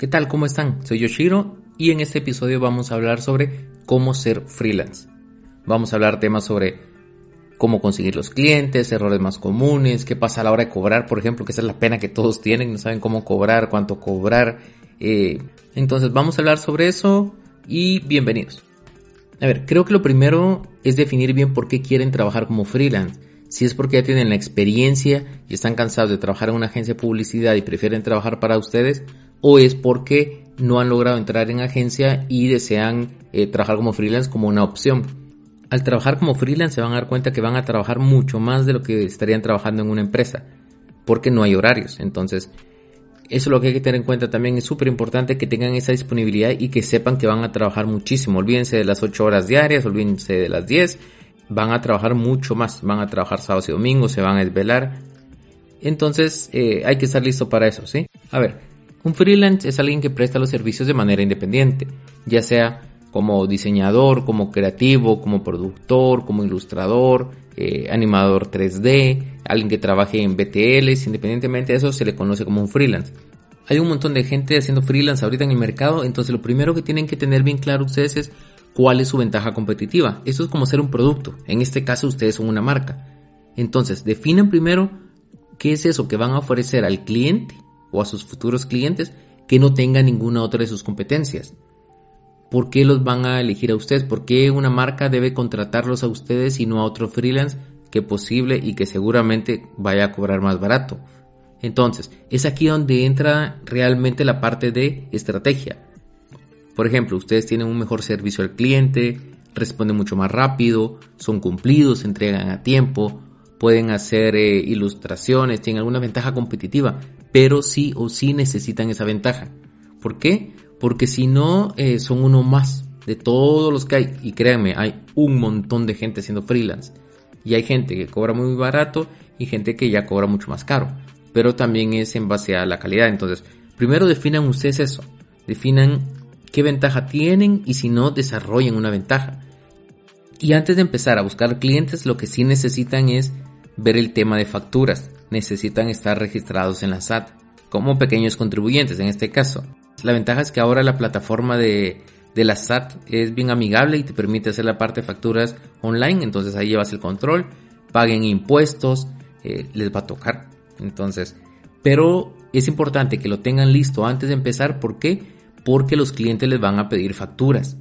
¿Qué tal? ¿Cómo están? Soy Yoshiro y en este episodio vamos a hablar sobre cómo ser freelance. Vamos a hablar temas sobre cómo conseguir los clientes, errores más comunes, qué pasa a la hora de cobrar, por ejemplo, que esa es la pena que todos tienen, no saben cómo cobrar, cuánto cobrar. Eh, entonces vamos a hablar sobre eso y bienvenidos. A ver, creo que lo primero es definir bien por qué quieren trabajar como freelance. Si es porque ya tienen la experiencia y están cansados de trabajar en una agencia de publicidad y prefieren trabajar para ustedes, o es porque no han logrado entrar en agencia y desean eh, trabajar como freelance como una opción. Al trabajar como freelance se van a dar cuenta que van a trabajar mucho más de lo que estarían trabajando en una empresa, porque no hay horarios. Entonces, eso es lo que hay que tener en cuenta también. Es súper importante que tengan esa disponibilidad y que sepan que van a trabajar muchísimo. Olvídense de las 8 horas diarias, olvídense de las 10. Van a trabajar mucho más. Van a trabajar sábados y domingos, se van a desvelar. Entonces eh, hay que estar listo para eso, ¿sí? A ver, un freelance es alguien que presta los servicios de manera independiente, ya sea como diseñador, como creativo, como productor, como ilustrador, eh, animador 3D, alguien que trabaje en BTLs, independientemente de eso se le conoce como un freelance. Hay un montón de gente haciendo freelance ahorita en el mercado, entonces lo primero que tienen que tener bien claro ustedes es cuál es su ventaja competitiva. Eso es como ser un producto, en este caso ustedes son una marca. Entonces, definen primero qué es eso que van a ofrecer al cliente o a sus futuros clientes que no tenga ninguna otra de sus competencias. ¿Por qué los van a elegir a ustedes? ¿Por qué una marca debe contratarlos a ustedes y no a otro freelance que posible y que seguramente vaya a cobrar más barato? Entonces, es aquí donde entra realmente la parte de estrategia. Por ejemplo, ustedes tienen un mejor servicio al cliente, responden mucho más rápido, son cumplidos, se entregan a tiempo, pueden hacer eh, ilustraciones, tienen alguna ventaja competitiva, pero sí o sí necesitan esa ventaja. ¿Por qué? porque si no, eh, son uno más de todos los que hay. Y créanme, hay un montón de gente haciendo freelance. Y hay gente que cobra muy barato y gente que ya cobra mucho más caro. Pero también es en base a la calidad. Entonces, primero definan ustedes eso. Definan qué ventaja tienen y si no, desarrollen una ventaja. Y antes de empezar a buscar clientes, lo que sí necesitan es ver el tema de facturas. Necesitan estar registrados en la SAT como pequeños contribuyentes en este caso. La ventaja es que ahora la plataforma de, la SAT es bien amigable y te permite hacer la parte de facturas online, entonces ahí llevas el control, paguen impuestos, eh, les va a tocar. Entonces, pero es importante que lo tengan listo antes de empezar, ¿por qué? Porque los clientes les van a pedir facturas.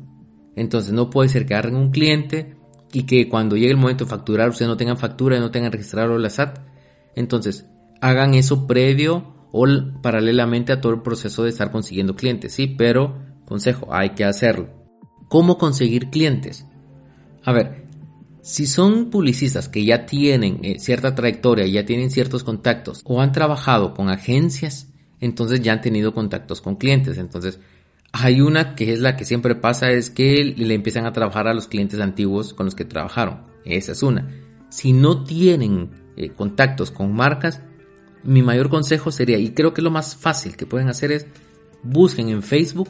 Entonces no puede ser que agarren un cliente y que cuando llegue el momento de facturar ustedes no tengan factura y no tengan registrado la SAT. Entonces, hagan eso previo o paralelamente a todo el proceso de estar consiguiendo clientes, sí, pero consejo, hay que hacerlo. ¿Cómo conseguir clientes? A ver, si son publicistas que ya tienen eh, cierta trayectoria, ya tienen ciertos contactos o han trabajado con agencias, entonces ya han tenido contactos con clientes. Entonces, hay una que es la que siempre pasa, es que le empiezan a trabajar a los clientes antiguos con los que trabajaron. Esa es una. Si no tienen eh, contactos con marcas, mi mayor consejo sería, y creo que lo más fácil que pueden hacer es, busquen en Facebook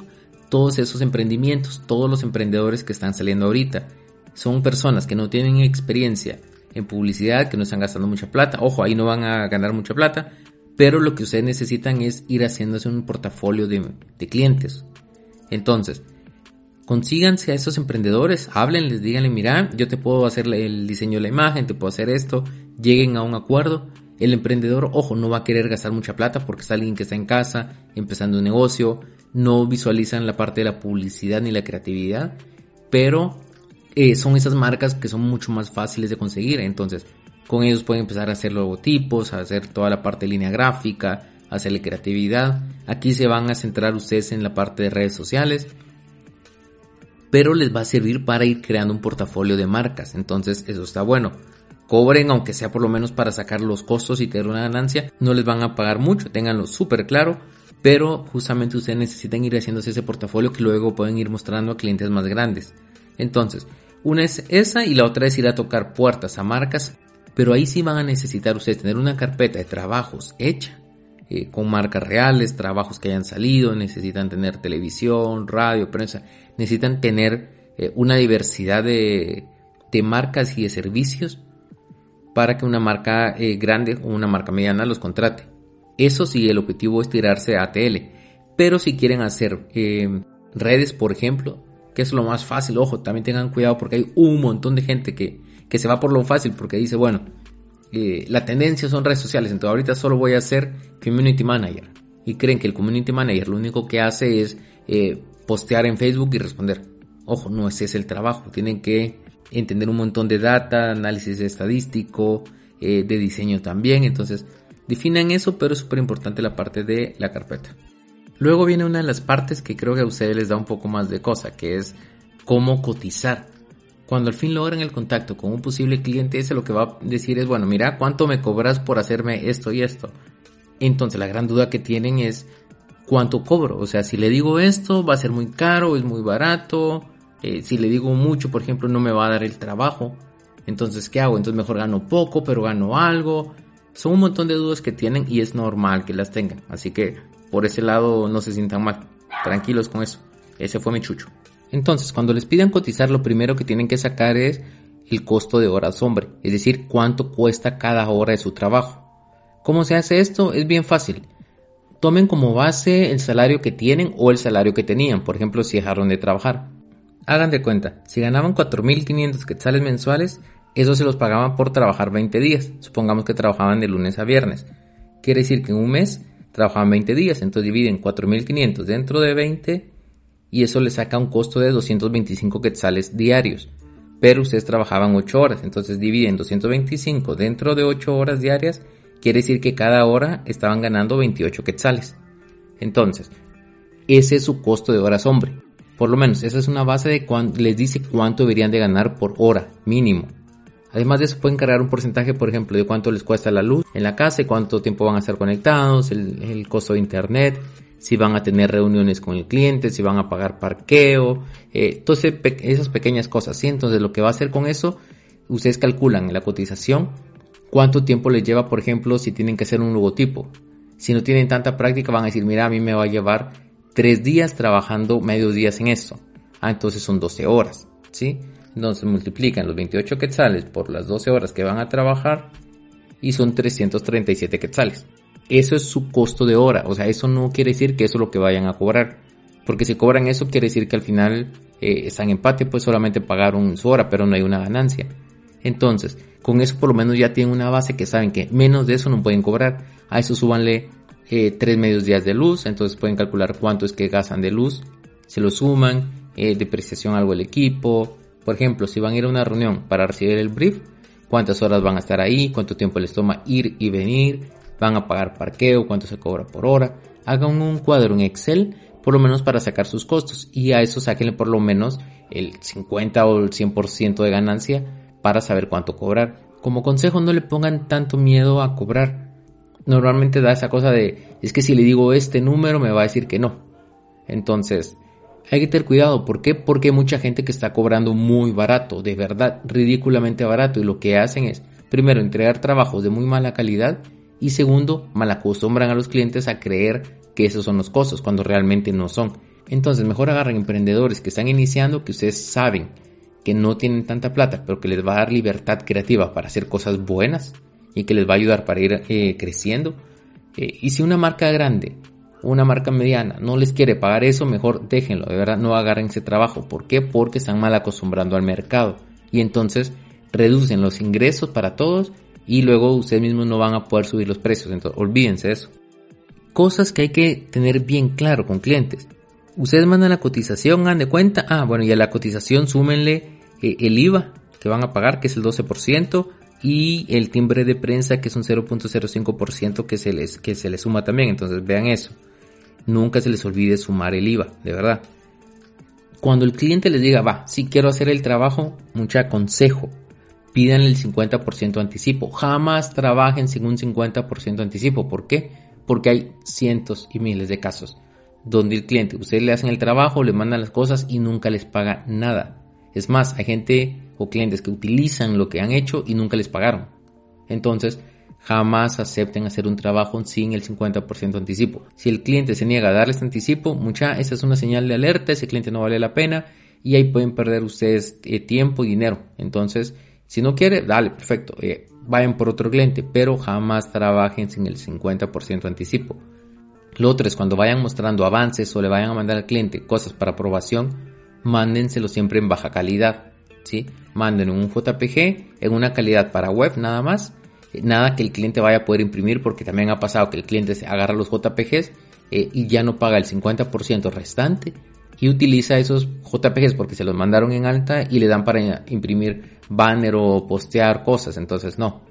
todos esos emprendimientos, todos los emprendedores que están saliendo ahorita. Son personas que no tienen experiencia en publicidad, que no están gastando mucha plata. Ojo, ahí no van a ganar mucha plata, pero lo que ustedes necesitan es ir haciéndose un portafolio de, clientes. Entonces, consíganse a esos emprendedores, háblenles, díganle, mira, yo te puedo hacer el diseño de la imagen, te puedo hacer esto, lleguen a un acuerdo el emprendedor, ojo, no va a querer gastar mucha plata porque es alguien que está en casa, empezando un negocio, no visualizan la parte de la publicidad ni la creatividad, pero eh, son esas marcas que son mucho más fáciles de conseguir. Entonces, con ellos pueden empezar a hacer logotipos, a hacer toda la parte de línea gráfica, hacerle creatividad. Aquí se van a centrar ustedes en la parte de redes sociales, pero les va a servir para ir creando un portafolio de marcas. Entonces, eso está bueno cobren, aunque sea por lo menos para sacar los costos y tener una ganancia, no les van a pagar mucho, tenganlo súper claro, pero justamente ustedes necesitan ir haciéndose ese portafolio que luego pueden ir mostrando a clientes más grandes. Entonces, una es esa y la otra es ir a tocar puertas a marcas, pero ahí sí van a necesitar ustedes tener una carpeta de trabajos hecha. Eh, con marcas reales, trabajos que hayan salido, necesitan tener televisión, radio, prensa, necesitan tener eh, una diversidad de, de marcas y de servicios para que una marca eh, grande o una marca mediana los contrate. Eso sí, el objetivo es tirarse a ATL. Pero si quieren hacer eh, redes, por ejemplo, que es lo más fácil, ojo, también tengan cuidado porque hay un montón de gente que, que se va por lo fácil porque dice, bueno, eh, la tendencia son redes sociales, entonces ahorita solo voy a ser community manager. Y creen que el community manager lo único que hace es postear en Facebook y responder. Ojo, no ese es el trabajo, tienen que entender un montón de data, análisis estadístico, eh, de diseño también, entonces definan eso, pero es súper importante la parte de la carpeta. Luego viene una de las partes que creo que a ustedes les da un poco más de cosa, que es cómo cotizar. Cuando al fin logran el contacto con un posible cliente, ese lo que va a decir es, bueno, mira, ¿cuánto me cobras por hacerme esto y esto? Entonces la gran duda que tienen es, ¿cuánto cobro? O sea, si le digo esto, va a ser muy caro, es muy barato. Eh, si le digo mucho, por ejemplo, no me va a dar el trabajo. Entonces, ¿qué hago? Entonces mejor gano poco, pero gano algo. Son un montón de dudas que tienen y es normal que las tengan. Así que por ese lado no se sientan mal. Tranquilos con eso. Ese fue mi chucho. Entonces, cuando les pidan cotizar, lo primero que tienen que sacar es el costo de horas hombre, es decir, cuánto cuesta cada hora de su trabajo. ¿Cómo se hace esto? Es bien fácil. Tomen como base el salario que tienen o el salario que tenían, por ejemplo, si dejaron de trabajar. Hagan de cuenta, si ganaban 4.500 quetzales mensuales, eso se los pagaban por trabajar 20 días. Supongamos que trabajaban de lunes a viernes. Quiere decir que en un mes trabajaban 20 días, entonces dividen 4.500 dentro de 20 y eso les saca un costo de 225 quetzales diarios. Pero ustedes trabajaban 8 horas, entonces dividen 225 dentro de 8 horas diarias, quiere decir que cada hora estaban ganando 28 quetzales. Entonces, ese es su costo de horas hombre. Por lo menos, esa es una base de cuánto les dice cuánto deberían de ganar por hora, mínimo. Además de eso pueden cargar un porcentaje, por ejemplo, de cuánto les cuesta la luz en la casa y cuánto tiempo van a estar conectados, el, costo de internet, si van a tener reuniones con el cliente, si van a pagar parqueo, eh, esas pequeñas cosas. Entonces lo que va a hacer con eso, ustedes calculan en la cotización cuánto tiempo les lleva, por ejemplo, si tienen que hacer un logotipo. Si no tienen tanta práctica, van a decir, mira, a mí me va a llevar tres días trabajando medio días en esto. Ah, entonces son 12 horas, ¿sí? Entonces multiplican los 28 quetzales por las 12 horas que van a trabajar y son 337 quetzales. Eso es su costo de hora, o sea, eso no quiere decir que eso es lo que vayan a cobrar. Porque si cobran eso quiere decir que al final eh, están en empate, pues solamente pagaron su hora, pero no hay una ganancia. Entonces, con eso por lo menos ya tienen una base que saben que menos de eso no pueden cobrar. A eso súbanle eh, tres medios días de luz, entonces pueden calcular cuánto es que gastan de luz. Se lo suman, eh, depreciación algo el equipo, por ejemplo, si van a ir a una reunión para recibir el brief, cuántas horas van a estar ahí, cuánto tiempo les toma ir y venir, van a pagar parqueo, cuánto se cobra por hora. Hagan un cuadro en Excel, por lo menos para sacar sus costos, y a eso sáquenle por lo menos el 50 o el 100% de ganancia para saber cuánto cobrar. Como consejo, no le pongan tanto miedo a cobrar. Normalmente da esa cosa de, es que si le digo este número me va a decir que no. Entonces, hay que tener cuidado, ¿por qué? Porque hay mucha gente que está cobrando muy barato, de verdad, ridículamente barato, y lo que hacen es, primero, entregar trabajos de muy mala calidad, y segundo, malacostumbran a los clientes a creer que esos son los costos, cuando realmente no son. Entonces, mejor agarren emprendedores que están iniciando, que ustedes saben que no tienen tanta plata, pero que les va a dar libertad creativa para hacer cosas buenas y que les va a ayudar para ir eh, creciendo. Eh, y si una marca grande una marca mediana no les quiere pagar eso, mejor déjenlo, de verdad no agarren ese trabajo. ¿Por qué? Porque están mal acostumbrando al mercado y entonces reducen los ingresos para todos y luego ustedes mismos no van a poder subir los precios, entonces olvídense de eso. Cosas que hay que tener bien claro con clientes. Ustedes mandan la cotización, han de cuenta, ah, bueno, y a la cotización súmenle eh, el IVA que van a pagar, que es el 12%, y el timbre de prensa, que es un 0.05% que se les, que se suma también, entonces vean eso nunca se les olvide sumar el IVA, de verdad. Cuando el cliente les diga, va, si quiero hacer el trabajo, mucha consejo, pidan el 50% anticipo. Jamás trabajen sin un 50% anticipo. ¿Por qué? Porque hay cientos y miles de casos donde el cliente, ustedes le hacen el trabajo, le mandan las cosas y nunca les paga nada. Es más, hay gente o clientes que utilizan lo que han hecho y nunca les pagaron. Entonces, Jamás acepten hacer un trabajo sin el 50% anticipo. Si el cliente se niega a darles anticipo, mucha, esa es una señal de alerta, ese cliente no vale la pena y ahí pueden perder ustedes eh, tiempo y dinero. Entonces, si no quiere, dale, perfecto, eh, vayan por otro cliente, pero jamás trabajen sin el 50% anticipo. Lo otro es cuando vayan mostrando avances o le vayan a mandar al cliente cosas para aprobación, mándenselo siempre en baja calidad. ¿sí? Manden un JPG en una calidad para web nada más. Nada que el cliente vaya a poder imprimir porque también ha pasado que el cliente se agarra los JPGs eh, y ya no paga el 50% restante y utiliza esos JPGs porque se los mandaron en alta y le dan para imprimir banner o postear cosas. Entonces no,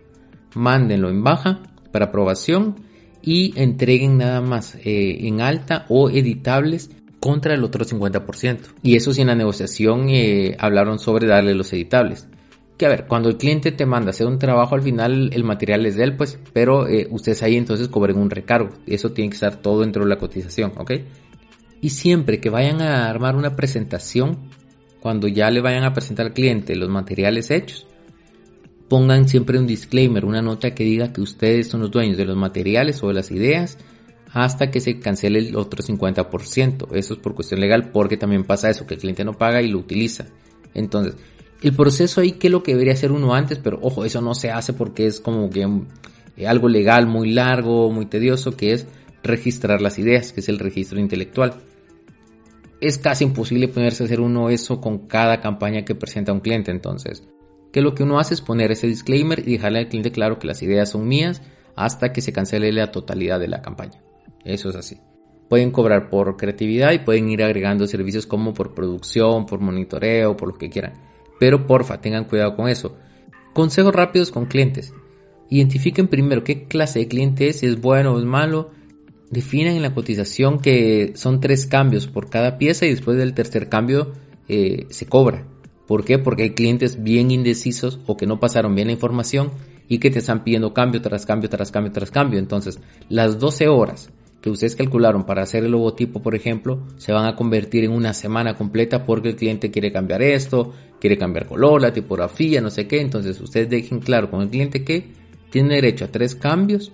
mándenlo en baja para aprobación y entreguen nada más eh, en alta o editables contra el otro 50%. Y eso sí en la negociación eh, hablaron sobre darle los editables. Que a ver, cuando el cliente te manda hacer un trabajo al final el material es de él, pues, pero eh, ustedes ahí entonces cobren un recargo. Eso tiene que estar todo dentro de la cotización, ¿ok? Y siempre que vayan a armar una presentación, cuando ya le vayan a presentar al cliente los materiales hechos, pongan siempre un disclaimer, una nota que diga que ustedes son los dueños de los materiales o de las ideas hasta que se cancele el otro 50%. Eso es por cuestión legal porque también pasa eso, que el cliente no paga y lo utiliza. Entonces, el proceso ahí que es lo que debería hacer uno antes, pero ojo, eso no se hace porque es como que eh, algo legal muy largo, muy tedioso, que es registrar las ideas, que es el registro intelectual. Es casi imposible ponerse a hacer uno eso con cada campaña que presenta un cliente, entonces que lo que uno hace es poner ese disclaimer y dejarle al cliente claro que las ideas son mías hasta que se cancele la totalidad de la campaña. Eso es así. Pueden cobrar por creatividad y pueden ir agregando servicios como por producción, por monitoreo, por lo que quieran. Pero porfa, tengan cuidado con eso. Consejos rápidos con clientes. Identifiquen primero qué clase de cliente es, si es bueno o es malo. Definen en la cotización que son tres cambios por cada pieza y después del tercer cambio eh, se cobra. ¿Por qué? Porque hay clientes bien indecisos o que no pasaron bien la información y que te están pidiendo cambio tras cambio tras cambio tras cambio. Entonces, las 12 horas que ustedes calcularon para hacer el logotipo, por ejemplo, se van a convertir en una semana completa porque el cliente quiere cambiar esto, quiere cambiar color, la tipografía, no sé qué. Entonces, ustedes dejen claro con el cliente que tiene derecho a tres cambios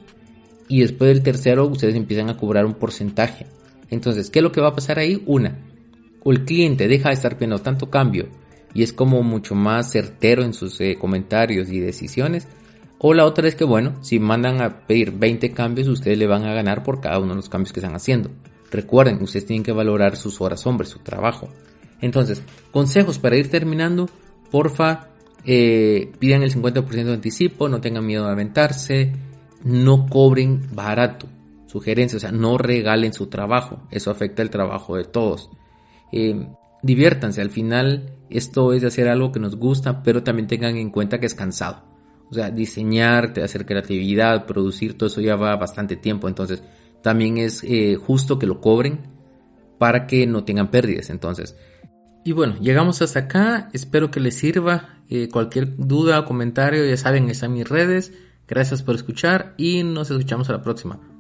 y después del tercero ustedes empiezan a cobrar un porcentaje. Entonces, ¿qué es lo que va a pasar ahí? Una, el cliente deja de estar pidiendo tanto cambio y es como mucho más certero en sus eh, comentarios y decisiones. O la otra es que, bueno, si mandan a pedir 20 cambios, ustedes le van a ganar por cada uno de los cambios que están haciendo. Recuerden, ustedes tienen que valorar sus horas hombres, su trabajo. Entonces, consejos para ir terminando, porfa, eh, pidan el 50% de anticipo, no tengan miedo de aventarse, no cobren barato. Sugerencia, o sea, no regalen su trabajo, eso afecta el trabajo de todos. Eh, diviértanse, al final esto es de hacer algo que nos gusta, pero también tengan en cuenta que es cansado. O sea, diseñar, hacer creatividad, producir, todo eso lleva bastante tiempo, entonces también es eh, justo que lo cobren para que no tengan pérdidas, entonces. Y bueno, llegamos hasta acá, espero que les sirva. Eh, cualquier duda o comentario, ya saben, están mis redes. Gracias por escuchar y nos escuchamos a la próxima.